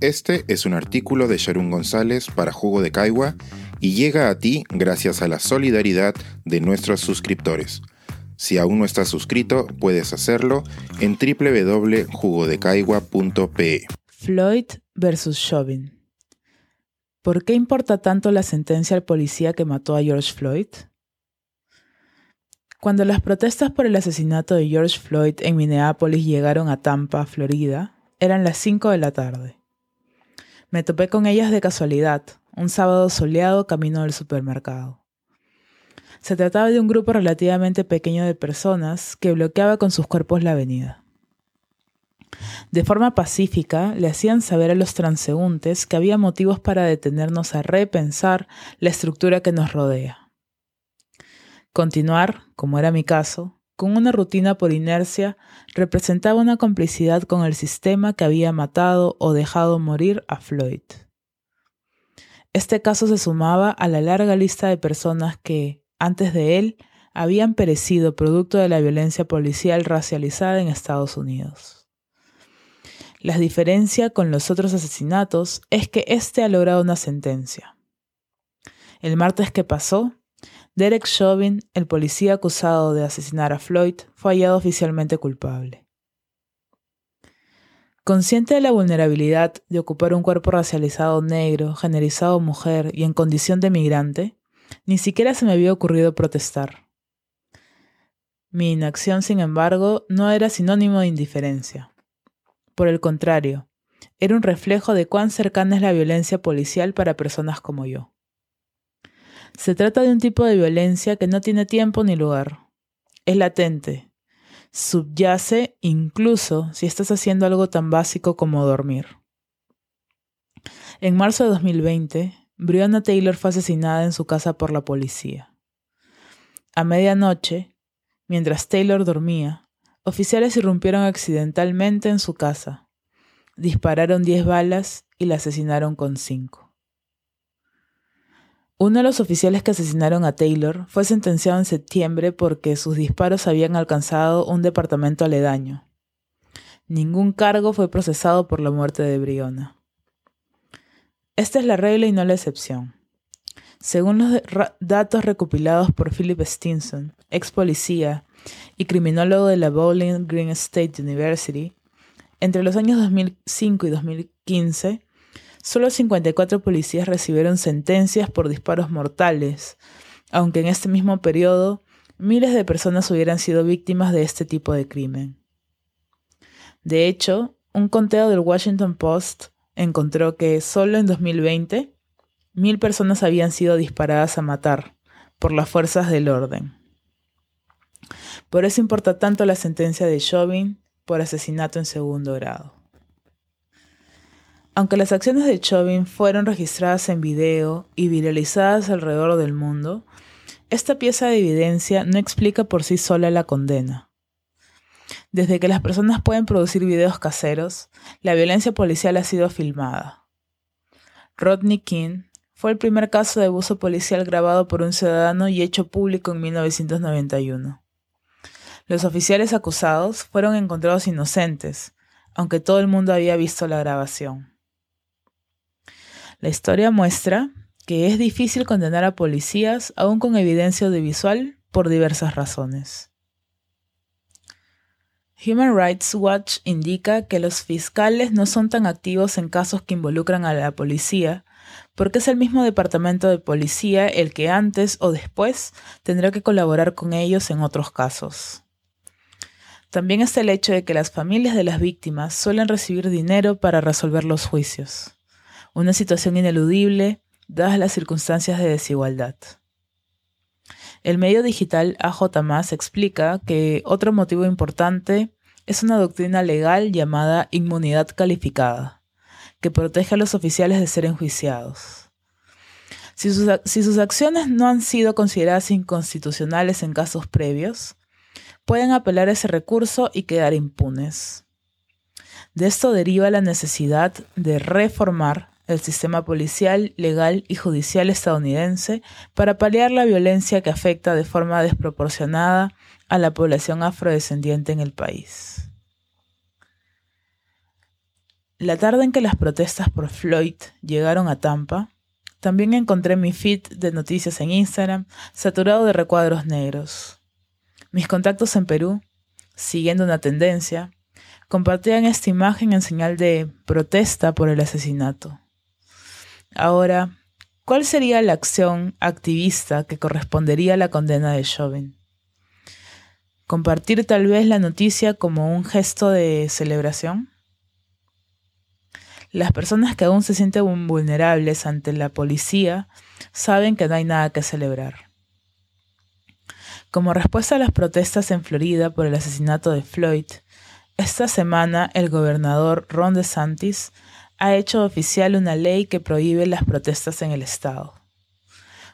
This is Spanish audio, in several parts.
Este es un artículo de Sharon González para Jugo de Caigua y llega a ti gracias a la solidaridad de nuestros suscriptores. Si aún no estás suscrito, puedes hacerlo en www.jugodecaigua.pe. Floyd versus Chauvin. ¿Por qué importa tanto la sentencia al policía que mató a George Floyd? Cuando las protestas por el asesinato de George Floyd en Minneapolis llegaron a Tampa, Florida, eran las 5 de la tarde. Me topé con ellas de casualidad, un sábado soleado camino del supermercado. Se trataba de un grupo relativamente pequeño de personas que bloqueaba con sus cuerpos la avenida. De forma pacífica, le hacían saber a los transeúntes que había motivos para detenernos a repensar la estructura que nos rodea. Continuar, como era mi caso, con una rutina por inercia representaba una complicidad con el sistema que había matado o dejado morir a Floyd. Este caso se sumaba a la larga lista de personas que, antes de él, habían perecido producto de la violencia policial racializada en Estados Unidos. La diferencia con los otros asesinatos es que éste ha logrado una sentencia. El martes que pasó, Derek Chauvin, el policía acusado de asesinar a Floyd, fue hallado oficialmente culpable. Consciente de la vulnerabilidad de ocupar un cuerpo racializado negro, generalizado mujer y en condición de migrante, ni siquiera se me había ocurrido protestar. Mi inacción, sin embargo, no era sinónimo de indiferencia. Por el contrario, era un reflejo de cuán cercana es la violencia policial para personas como yo. Se trata de un tipo de violencia que no tiene tiempo ni lugar. Es latente, subyace incluso si estás haciendo algo tan básico como dormir. En marzo de 2020, Breonna Taylor fue asesinada en su casa por la policía. A medianoche, mientras Taylor dormía, oficiales irrumpieron accidentalmente en su casa, dispararon 10 balas y la asesinaron con 5. Uno de los oficiales que asesinaron a Taylor fue sentenciado en septiembre porque sus disparos habían alcanzado un departamento aledaño. Ningún cargo fue procesado por la muerte de Briona. Esta es la regla y no la excepción. Según los datos recopilados por Philip Stinson, ex policía y criminólogo de la Bowling Green State University, entre los años 2005 y 2015, Solo 54 policías recibieron sentencias por disparos mortales, aunque en este mismo periodo miles de personas hubieran sido víctimas de este tipo de crimen. De hecho, un conteo del Washington Post encontró que solo en 2020 mil personas habían sido disparadas a matar por las fuerzas del orden. Por eso importa tanto la sentencia de Chauvin por asesinato en segundo grado. Aunque las acciones de Chauvin fueron registradas en video y viralizadas alrededor del mundo, esta pieza de evidencia no explica por sí sola la condena. Desde que las personas pueden producir videos caseros, la violencia policial ha sido filmada. Rodney King fue el primer caso de abuso policial grabado por un ciudadano y hecho público en 1991. Los oficiales acusados fueron encontrados inocentes, aunque todo el mundo había visto la grabación. La historia muestra que es difícil condenar a policías aún con evidencia audiovisual por diversas razones. Human Rights Watch indica que los fiscales no son tan activos en casos que involucran a la policía, porque es el mismo departamento de policía el que antes o después tendrá que colaborar con ellos en otros casos. También está el hecho de que las familias de las víctimas suelen recibir dinero para resolver los juicios una situación ineludible dadas las circunstancias de desigualdad. El medio digital AJ explica que otro motivo importante es una doctrina legal llamada inmunidad calificada, que protege a los oficiales de ser enjuiciados. Si sus, si sus, acciones no han sido consideradas inconstitucionales en casos previos, pueden apelar ese recurso y quedar impunes. De esto deriva la necesidad de reformar el sistema policial, legal y judicial estadounidense para paliar la violencia que afecta de forma desproporcionada a la población afrodescendiente en el país. La tarde en que las protestas por Floyd llegaron a Tampa, también encontré mi feed de noticias en Instagram saturado de recuadros negros. Mis contactos en Perú, siguiendo una tendencia, compartían esta imagen en señal de protesta por el asesinato. Ahora, ¿cuál sería la acción activista que correspondería a la condena de Chauvin? ¿Compartir tal vez la noticia como un gesto de celebración? Las personas que aún se sienten vulnerables ante la policía saben que no hay nada que celebrar. Como respuesta a las protestas en Florida por el asesinato de Floyd, esta semana el gobernador Ron DeSantis ha hecho oficial una ley que prohíbe las protestas en el estado.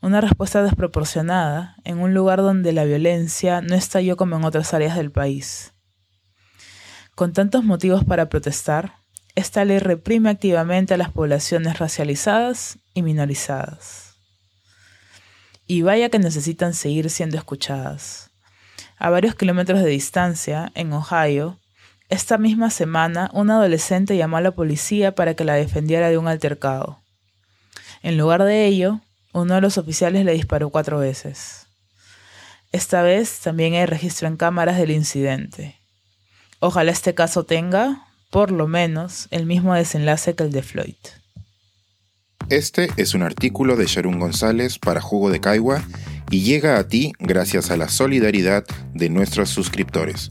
Una respuesta desproporcionada en un lugar donde la violencia no estalló como en otras áreas del país. Con tantos motivos para protestar, esta ley reprime activamente a las poblaciones racializadas y minorizadas. Y vaya que necesitan seguir siendo escuchadas. A varios kilómetros de distancia, en Ohio, esta misma semana un adolescente llamó a la policía para que la defendiera de un altercado. En lugar de ello, uno de los oficiales le disparó cuatro veces. Esta vez también hay registro en cámaras del incidente. Ojalá este caso tenga, por lo menos, el mismo desenlace que el de Floyd. Este es un artículo de Sharon González para Jugo de Caigua y llega a ti gracias a la solidaridad de nuestros suscriptores.